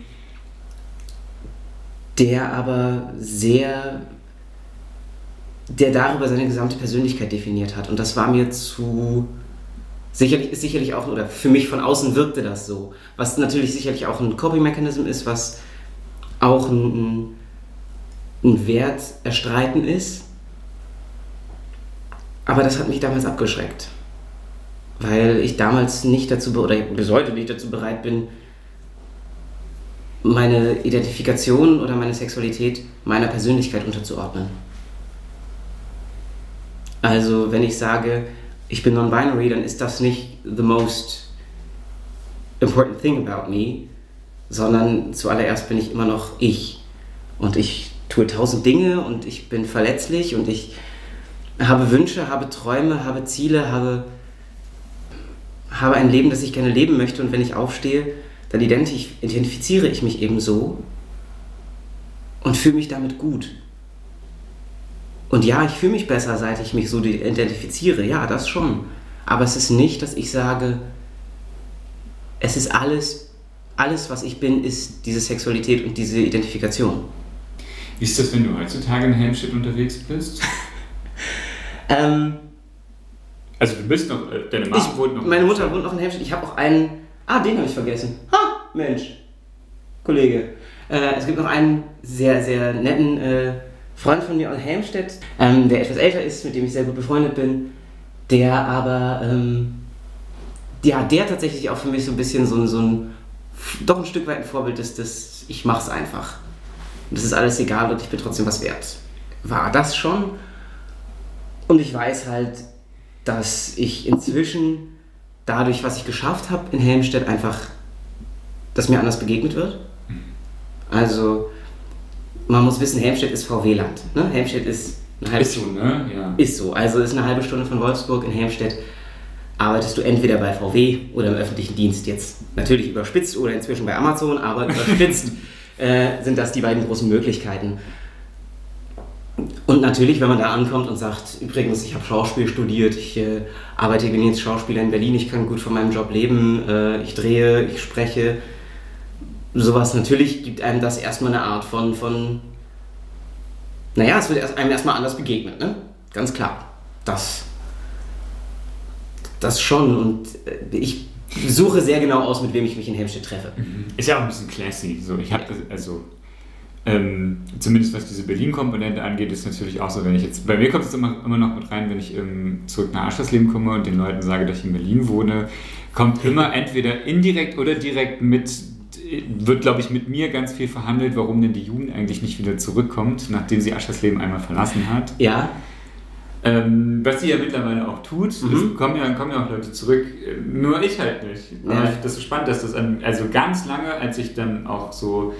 S1: der aber sehr, der darüber seine gesamte Persönlichkeit definiert hat. Und das war mir zu, sicherlich, ist sicherlich auch, oder für mich von außen wirkte das so, was natürlich sicherlich auch ein Coping-Mechanism ist, was auch ein, ein Wert erstreiten ist. Aber das hat mich damals abgeschreckt weil ich damals nicht dazu, oder bis heute nicht dazu bereit bin, meine Identifikation oder meine Sexualität meiner Persönlichkeit unterzuordnen. Also wenn ich sage, ich bin non-binary, dann ist das nicht the most important thing about me, sondern zuallererst bin ich immer noch ich. Und ich tue tausend Dinge und ich bin verletzlich und ich habe Wünsche, habe Träume, habe Ziele, habe habe ein Leben, das ich gerne leben möchte und wenn ich aufstehe, dann identifiziere ich mich eben so und fühle mich damit gut. Und ja, ich fühle mich besser, seit ich mich so identifiziere, ja, das schon. Aber es ist nicht, dass ich sage, es ist alles, alles, was ich bin, ist diese Sexualität und diese Identifikation.
S2: Wie ist das, wenn du heutzutage in Helmstedt unterwegs bist?
S1: ähm,
S2: also du bist noch, äh, deine Mama
S1: ich, wohnt noch. Meine Mutter wohnt noch in Helmstedt. Ich habe auch einen, ah, den habe ich vergessen. Ha, Mensch, Kollege. Äh, es gibt noch einen sehr, sehr netten äh, Freund von mir aus Helmstedt, ähm, der etwas älter ist, mit dem ich sehr gut befreundet bin, der aber, ähm, ja, der tatsächlich auch für mich so ein bisschen so, so ein, doch ein Stück weit ein Vorbild ist, dass ich mach's einfach. Und das ist alles egal und ich bin trotzdem was wert. War das schon? Und ich weiß halt, dass ich inzwischen dadurch, was ich geschafft habe in Helmstedt, einfach, dass mir anders begegnet wird. Also man muss wissen, Helmstedt ist VW-Land. Ne? Helmstedt ist eine halbe
S2: Ist so, ne? Ja.
S1: Ist so. Also ist eine halbe Stunde von Wolfsburg in Helmstedt. Arbeitest du entweder bei VW oder im öffentlichen Dienst. Jetzt natürlich überspitzt oder inzwischen bei Amazon, aber überspitzt äh, sind das die beiden großen Möglichkeiten. Und natürlich, wenn man da ankommt und sagt, übrigens, ich habe Schauspiel studiert, ich äh, arbeite jetzt Schauspieler in Berlin, ich kann gut von meinem Job leben, äh, ich drehe, ich spreche, sowas natürlich gibt einem das erstmal eine Art von, von naja, es wird erst, einem erstmal anders begegnet, ne? Ganz klar. Das, das schon. Und äh, ich suche sehr genau aus, mit wem ich mich in Helmstedt treffe.
S2: Ist ja auch ein bisschen classy. So, ich habe also ähm, zumindest was diese Berlin-Komponente angeht, ist natürlich auch so, wenn ich jetzt, bei mir kommt es immer, immer noch mit rein, wenn ich ähm, zurück nach Aschtersleben komme und den Leuten sage, dass ich in Berlin wohne, kommt immer entweder indirekt oder direkt mit, wird glaube ich mit mir ganz viel verhandelt, warum denn die Jugend eigentlich nicht wieder zurückkommt, nachdem sie Aschtersleben einmal verlassen hat.
S1: Ja,
S2: Ähm, was sie ja mittlerweile auch tut,
S1: Mhm.
S2: es kommen ja, kommen ja auch Leute zurück, äh, nur ich halt nicht.
S1: Ja.
S2: ich das so spannend, dass das, an, also ganz lange, als ich dann auch so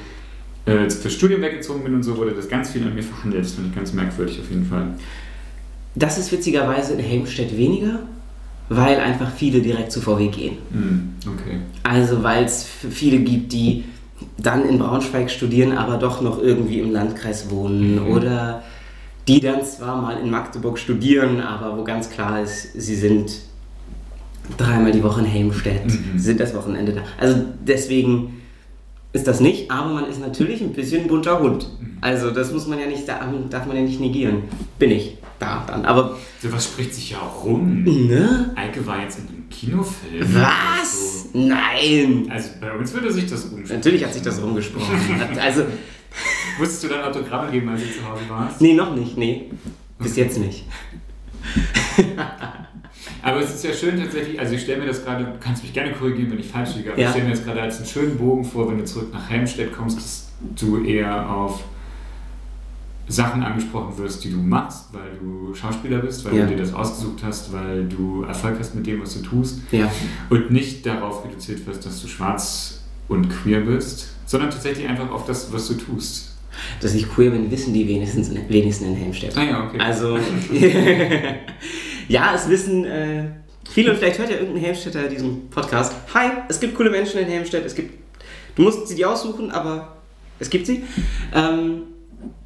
S2: äh, fürs Studium weggezogen bin und so, wurde das ganz viel an mir verhandelt. Das finde ich ganz merkwürdig auf jeden Fall.
S1: das ist witzigerweise in Helmstedt weniger, weil einfach viele direkt zu VW gehen.
S2: Hm, okay.
S1: Also weil es viele gibt, die dann in Braunschweig studieren, aber doch noch irgendwie im Landkreis wohnen
S2: Mhm.
S1: oder die dann zwar mal in Magdeburg studieren, aber wo ganz klar ist, sie sind dreimal die Woche in Helmstedt,
S2: Mhm.
S1: sie sind das Wochenende da. Also deswegen ist das nicht, aber man ist natürlich ein bisschen ein bunter Hund.
S2: Mhm.
S1: Also das muss man ja nicht, darf man ja nicht negieren. Bin ich da dann, aber
S2: Sowas spricht sich ja auch rum.
S1: ne?
S2: Eike war jetzt in einem Kinofilm.
S1: Was?
S2: So.
S1: Nein!
S2: Also bei uns würde sich das rumsprechen.
S1: Natürlich hat sich das rumgesprochen. Also,
S2: Musstest du dann Autogramme geben, als du zu Hause warst?
S1: nee, noch nicht, nee. Bis jetzt nicht.
S2: Aber es ist ja schön tatsächlich, also ich stelle mir das gerade, du kannst mich gerne korrigieren, wenn ich falsch liege, aber
S1: Ja.
S2: ich stelle mir das gerade als einen schönen Bogen vor, wenn du zurück nach Helmstedt kommst, dass du eher auf Sachen angesprochen wirst, die du machst, weil du Schauspieler bist, weil
S1: Ja.
S2: du dir das ausgesucht hast, weil du Erfolg hast mit dem, was du tust
S1: Ja.
S2: und nicht darauf reduziert wirst, dass du schwarz und queer bist, sondern tatsächlich einfach auf das, was du tust.
S1: Dass ich queer bin, wissen die wenigstens in, wenigsten in Helmstedt.
S2: Ah ja, okay.
S1: Also, ja, es wissen äh, viele und vielleicht hört ja irgendein Helmstädter diesen Podcast. Hi, es gibt coole Menschen in Helmstedt. Es gibt, du musst sie dir aussuchen, aber es gibt sie. Ähm,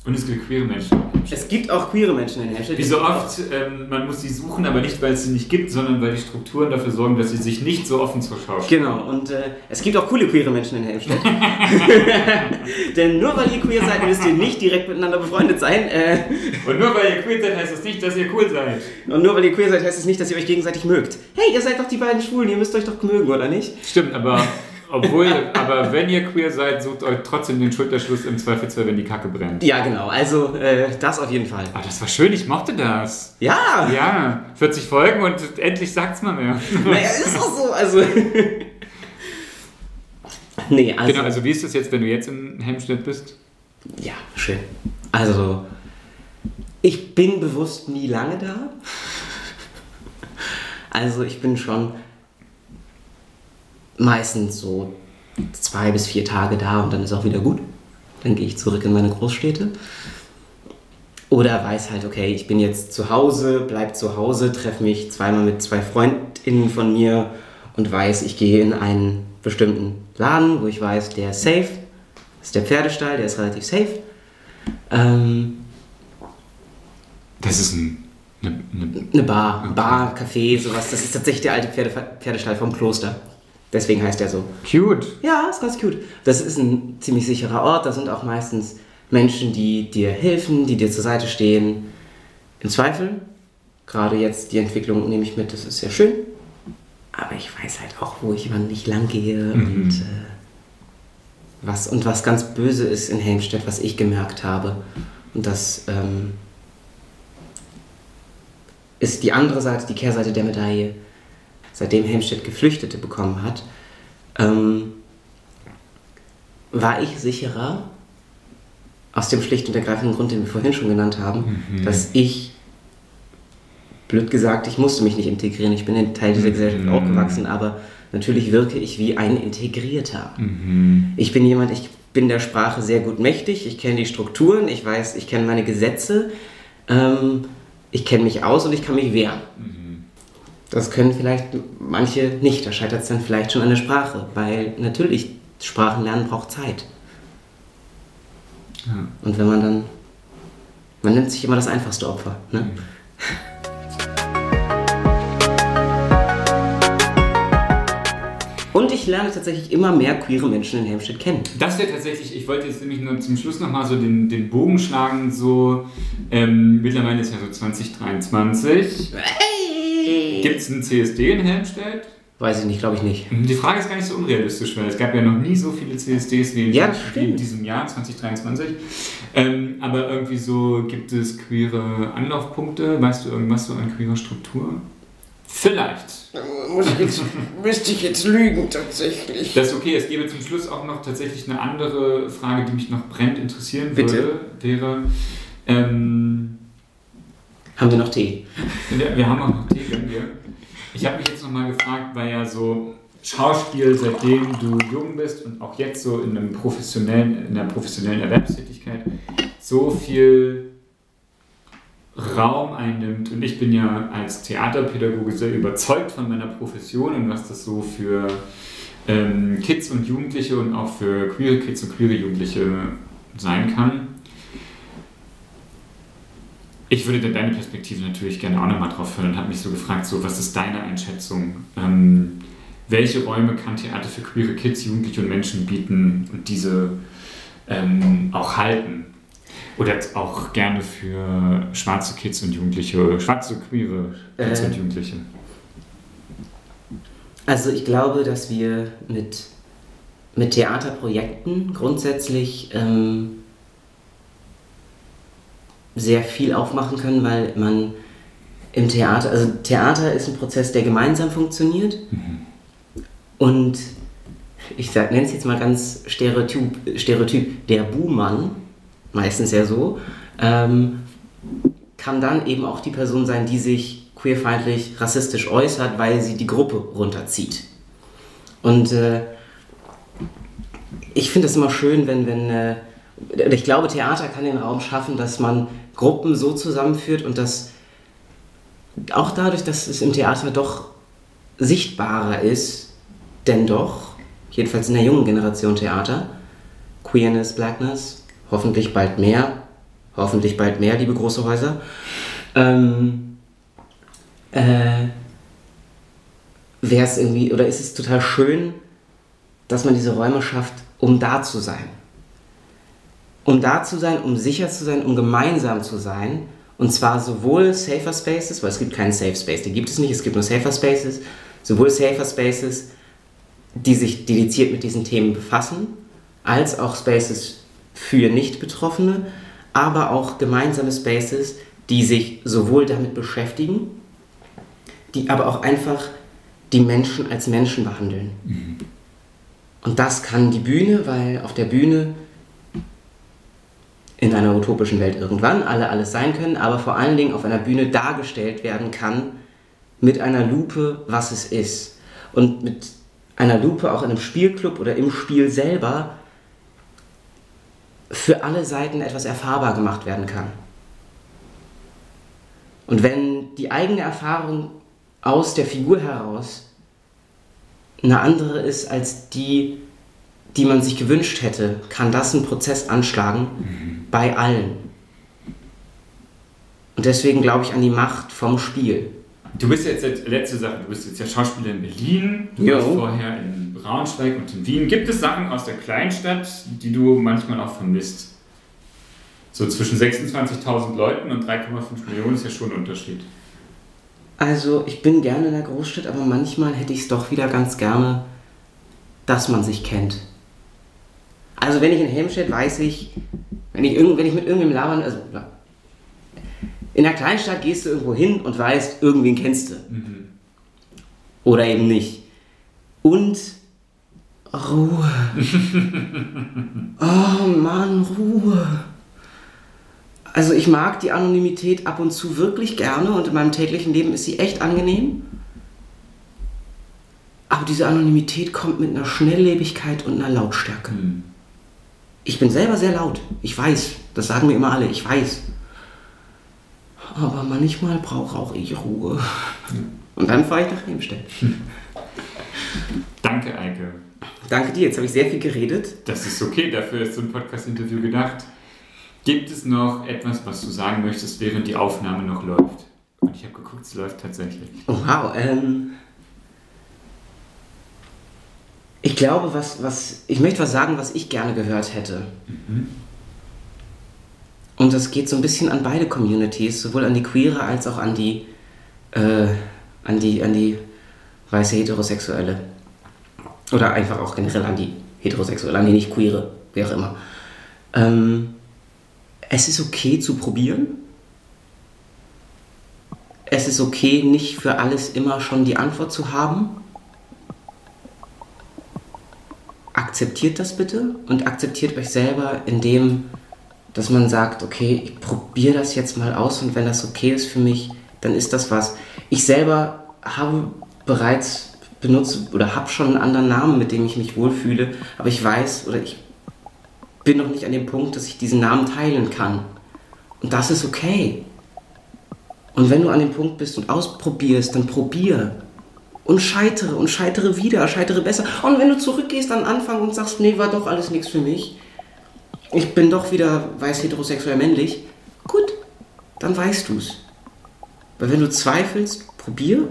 S2: und es gibt queere Menschen.
S1: es gibt auch queere Menschen in Helmstedt.
S2: Wie so oft, ähm, man muss sie suchen, aber nicht, weil es sie nicht gibt, sondern weil die Strukturen dafür sorgen, dass sie sich nicht so offen zur Schau stellen.
S1: Genau, und äh, es gibt auch coole queere Menschen in Helmstedt. Denn nur weil ihr queer seid, müsst ihr nicht direkt miteinander befreundet sein. Äh,
S2: Und nur weil ihr queer seid, heißt das nicht, dass ihr cool seid.
S1: und nur weil ihr queer seid, heißt es nicht, dass ihr euch gegenseitig mögt. Hey, ihr seid doch die beiden Schwulen, ihr müsst euch doch mögen, oder nicht?
S2: Stimmt, aber obwohl, aber wenn ihr queer seid, sucht euch trotzdem den Schulterschluss im Zweifelsfall, wenn die Kacke brennt.
S1: Ja, genau, also äh, das auf jeden Fall.
S2: Ah, das war schön, ich mochte das.
S1: Ja,
S2: Ja, 40 Folgen und endlich sagt's mal mehr.
S1: naja, ist auch so, also. nee, also.
S2: Genau, also wie ist das jetzt, wenn du jetzt in Helmstedt bist?
S1: Ja, schön. Also, ich bin bewusst nie lange da. Also, ich bin schon meistens so zwei bis vier Tage da und dann ist auch wieder gut. Dann gehe ich zurück in meine Großstädte. Oder weiß halt, okay, ich bin jetzt zu Hause, bleib zu Hause, treffe mich zweimal mit zwei FreundInnen von mir und weiß, ich gehe in einen bestimmten Laden, wo ich weiß, der ist safe. Das ist der Pferdestall, der ist relativ safe. Ähm,
S2: Das ist ein, eine, eine
S1: eine Bar,
S2: Okay.
S1: Bar, Café, sowas. Das ist tatsächlich der alte Pferde, Pferdestall vom Kloster. Deswegen heißt er so.
S2: cute.
S1: Ja, ist ganz cute. Das ist ein ziemlich sicherer Ort. Da sind auch meistens Menschen, die dir helfen, die dir zur Seite stehen. Im Zweifel, gerade jetzt die Entwicklung nehme ich mit, das ist sehr schön. Aber ich weiß halt auch, wo ich wann nicht lang gehe und, äh, was, und was ganz böse ist in Helmstedt, was ich gemerkt habe. Und das ähm, ist die andere Seite, die Kehrseite der Medaille. Seitdem Helmstedt Geflüchtete bekommen hat, ähm, war ich sicherer, aus dem schlicht und ergreifenden Grund, den wir vorhin schon genannt haben, dass ich, blöd gesagt, ich musste mich nicht integrieren, ich bin in Teil dieser Gesellschaft aufgewachsen, aber natürlich wirke ich wie ein Integrierter. Ich bin jemand, ich bin der Sprache sehr gut mächtig, ich kenne die Strukturen, ich weiß, ich kenne meine Gesetze, ähm, ich kenne mich aus und ich kann mich wehren. Das können vielleicht manche nicht, da scheitert es dann vielleicht schon an der Sprache, weil natürlich Sprachenlernen braucht Zeit. Ja. Und wenn man dann, man nimmt sich immer das einfachste Opfer. Ne? Mhm. Und ich lerne tatsächlich immer mehr queere Menschen in Helmstedt kennen.
S2: Das wäre tatsächlich, ich wollte jetzt nämlich nur zum Schluss nochmal so den, den Bogen schlagen, so ähm, mittlerweile ist ja so 2023. Hey. Gibt es einen CSD in Helmstedt?
S1: Weiß ich nicht, glaube ich nicht.
S2: Die Frage ist gar nicht so unrealistisch, weil es gab ja noch nie so viele CSDs wie, ja, wie in diesem Jahr, 2023. Ähm, aber irgendwie so gibt es queere Anlaufpunkte. Weißt du irgendwas so an queerer Struktur? Vielleicht.
S1: Muss ich jetzt, müsste ich jetzt lügen, tatsächlich.
S2: Das ist okay. Es gäbe zum Schluss auch noch tatsächlich eine andere Frage, die mich noch brennend interessieren Bitte? würde. Wäre. Ähm,
S1: haben wir noch Tee?
S2: Ja, wir haben auch noch Tee, wenn wir. Ich habe mich jetzt nochmal gefragt, weil ja so Schauspiel, seitdem du jung bist und auch jetzt so in, einem professionellen, in einer professionellen Erwerbstätigkeit, so viel Raum einnimmt. Und ich bin ja als Theaterpädagoge sehr überzeugt von meiner Profession und was das so für ähm, Kids und Jugendliche und auch für queere Kids und queere Jugendliche sein kann. Ich würde dann deine Perspektive natürlich gerne auch nochmal drauf hören und habe mich so gefragt, so, was ist deine Einschätzung? Ähm, welche Räume kann Theater für queere Kids, Jugendliche und Menschen bieten und diese ähm, auch halten? Oder auch gerne für schwarze Kids und Jugendliche, schwarze, queere Kids äh, und Jugendliche?
S1: Also ich glaube, dass wir mit, mit Theaterprojekten grundsätzlich ähm, sehr viel aufmachen können, weil man im Theater, also Theater ist ein Prozess, der gemeinsam funktioniert. Mhm. Und ich nenne es jetzt mal ganz stereotyp, stereotyp der Buhmann meistens ja so, ähm, kann dann eben auch die Person sein, die sich queerfeindlich, rassistisch äußert, weil sie die Gruppe runterzieht. Und äh, ich finde es immer schön, wenn, wenn äh, ich glaube, Theater kann den Raum schaffen, dass man Gruppen so zusammenführt und dass auch dadurch, dass es im Theater doch sichtbarer ist, denn doch, jedenfalls in der jungen Generation Theater, Queerness, Blackness, hoffentlich bald mehr, hoffentlich bald mehr, liebe große Häuser, ähm, äh, wäre es irgendwie, oder ist es total schön, dass man diese Räume schafft, um da zu sein. Um da zu sein, um sicher zu sein, um gemeinsam zu sein. Und zwar sowohl Safer Spaces, weil es gibt keinen Safe Space, die gibt es nicht, es gibt nur Safer Spaces, sowohl Safer Spaces, die sich dediziert mit diesen Themen befassen, als auch Spaces für Nicht-Betroffene, aber auch gemeinsame Spaces, die sich sowohl damit beschäftigen, die aber auch einfach die Menschen als Menschen behandeln. Mhm. Und das kann die Bühne, weil auf der Bühne in einer utopischen Welt irgendwann alle alles sein können, aber vor allen Dingen auf einer Bühne dargestellt werden kann mit einer Lupe, was es ist. Und mit einer Lupe auch in einem Spielclub oder im Spiel selber für alle Seiten etwas erfahrbar gemacht werden kann. Und wenn die eigene Erfahrung aus der Figur heraus eine andere ist als die, die man sich gewünscht hätte, kann das einen Prozess anschlagen mhm. bei allen. Und deswegen glaube ich an die Macht vom Spiel.
S2: Du bist jetzt, letzte Sache, du bist jetzt ja Schauspieler in Berlin, du warst vorher in Braunschweig und in Wien. Gibt es Sachen aus der Kleinstadt, die du manchmal auch vermisst? So zwischen 26.000 Leuten und 3,5 Millionen ist ja schon ein Unterschied.
S1: Also ich bin gerne in der Großstadt, aber manchmal hätte ich es doch wieder ganz gerne, dass man sich kennt. Also wenn ich in Helmstedt weiß ich, wenn ich, wenn ich mit irgendwem labern, also in der Kleinstadt gehst du irgendwo hin und weißt, irgendwen kennst du. Mhm. Oder eben nicht. Und Ruhe. oh Mann, Ruhe. Also ich mag die Anonymität ab und zu wirklich gerne und in meinem täglichen Leben ist sie echt angenehm. Aber diese Anonymität kommt mit einer Schnelllebigkeit und einer Lautstärke. Mhm. Ich bin selber sehr laut. Ich weiß. Das sagen mir immer alle. Ich weiß. Aber manchmal brauche auch ich Ruhe. Und dann fahre ich nach Hemstedt.
S2: Danke, Eike.
S1: Danke dir. Jetzt habe ich sehr viel geredet.
S2: Das ist okay. Dafür ist so ein Podcast-Interview gedacht. Gibt es noch etwas, was du sagen möchtest, während die Aufnahme noch läuft? Und ich habe geguckt, es läuft tatsächlich.
S1: Oh, wow. Ähm, ich glaube, was, was, ich möchte was sagen, was ich gerne gehört hätte. Mhm. Und das geht so ein bisschen an beide Communities, sowohl an die Queere als auch an die, äh, an die, an die weiße Heterosexuelle. Oder einfach auch generell an die Heterosexuelle, an die nicht Queere, wer auch immer. Ähm, es ist okay zu probieren. Es ist okay, nicht für alles immer schon die Antwort zu haben. Akzeptiert das bitte und akzeptiert euch selber, indem dass man sagt, okay, ich probiere das jetzt mal aus und wenn das okay ist für mich, dann ist das was. Ich selber habe bereits benutzt oder habe schon einen anderen Namen, mit dem ich mich wohlfühle, aber ich weiß oder ich bin noch nicht an dem Punkt, dass ich diesen Namen teilen kann. Und das ist okay. Und wenn du an dem Punkt bist und ausprobierst, dann probier. Und scheitere und scheitere wieder, scheitere besser. Und wenn du zurückgehst an Anfang und sagst, nee, war doch alles nichts für mich, ich bin doch wieder weiß heterosexuell männlich, gut, dann weißt du es. Weil wenn du zweifelst, probier.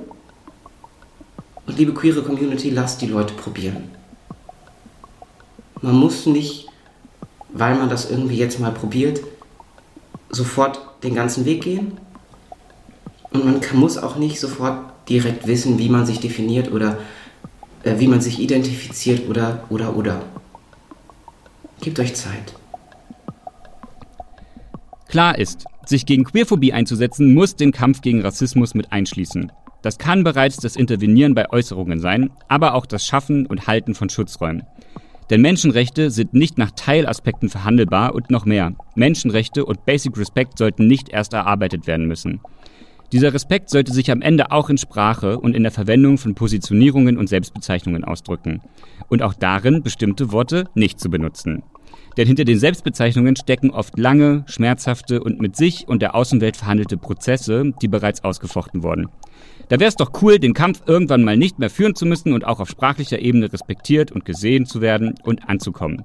S1: Und liebe queere Community, lass die Leute probieren. Man muss nicht, weil man das irgendwie jetzt mal probiert, sofort den ganzen Weg gehen. Und man kann, muss auch nicht sofort direkt wissen, wie man sich definiert oder äh, wie man sich identifiziert oder oder oder. Gebt euch Zeit.
S2: Klar ist, sich gegen Queerphobie einzusetzen, muss den Kampf gegen Rassismus mit einschließen. Das kann bereits das Intervenieren bei Äußerungen sein, aber auch das Schaffen und Halten von Schutzräumen. Denn Menschenrechte sind nicht nach Teilaspekten verhandelbar und noch mehr. Menschenrechte und Basic Respect sollten nicht erst erarbeitet werden müssen. Dieser Respekt sollte sich am Ende auch in Sprache und in der Verwendung von Positionierungen und Selbstbezeichnungen ausdrücken. Und auch darin, bestimmte Worte nicht zu benutzen. Denn hinter den Selbstbezeichnungen stecken oft lange, schmerzhafte und mit sich und der Außenwelt verhandelte Prozesse, die bereits ausgefochten wurden. Da wäre es doch cool, den Kampf irgendwann mal nicht mehr führen zu müssen und auch auf sprachlicher Ebene respektiert und gesehen zu werden und anzukommen.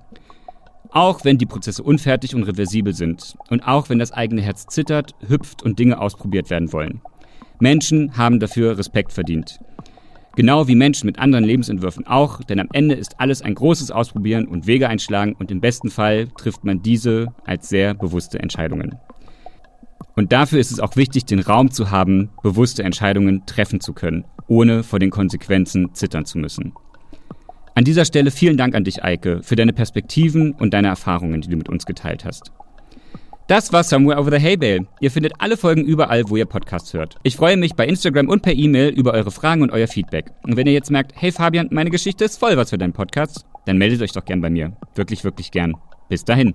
S2: Auch wenn die Prozesse unfertig und reversibel sind und auch wenn das eigene Herz zittert, hüpft und Dinge ausprobiert werden wollen. Menschen haben dafür Respekt verdient. Genau wie Menschen mit anderen Lebensentwürfen auch, denn am Ende ist alles ein großes Ausprobieren und Wege einschlagen und im besten Fall trifft man diese als sehr bewusste Entscheidungen. Und dafür ist es auch wichtig, den Raum zu haben, bewusste Entscheidungen treffen zu können, ohne vor den Konsequenzen zittern zu müssen. An dieser Stelle vielen Dank an dich, Eike, für deine Perspektiven und deine Erfahrungen, die du mit uns geteilt hast. Das war Somewhere Over the Hay Bale. Ihr findet alle Folgen überall, wo ihr Podcasts hört. Ich freue mich bei Instagram und per E-Mail über eure Fragen und euer Feedback. Und wenn ihr jetzt merkt, hey Fabian, meine Geschichte ist voll was für deinen Podcast, dann meldet euch doch gern bei mir. Wirklich, wirklich gern. Bis dahin.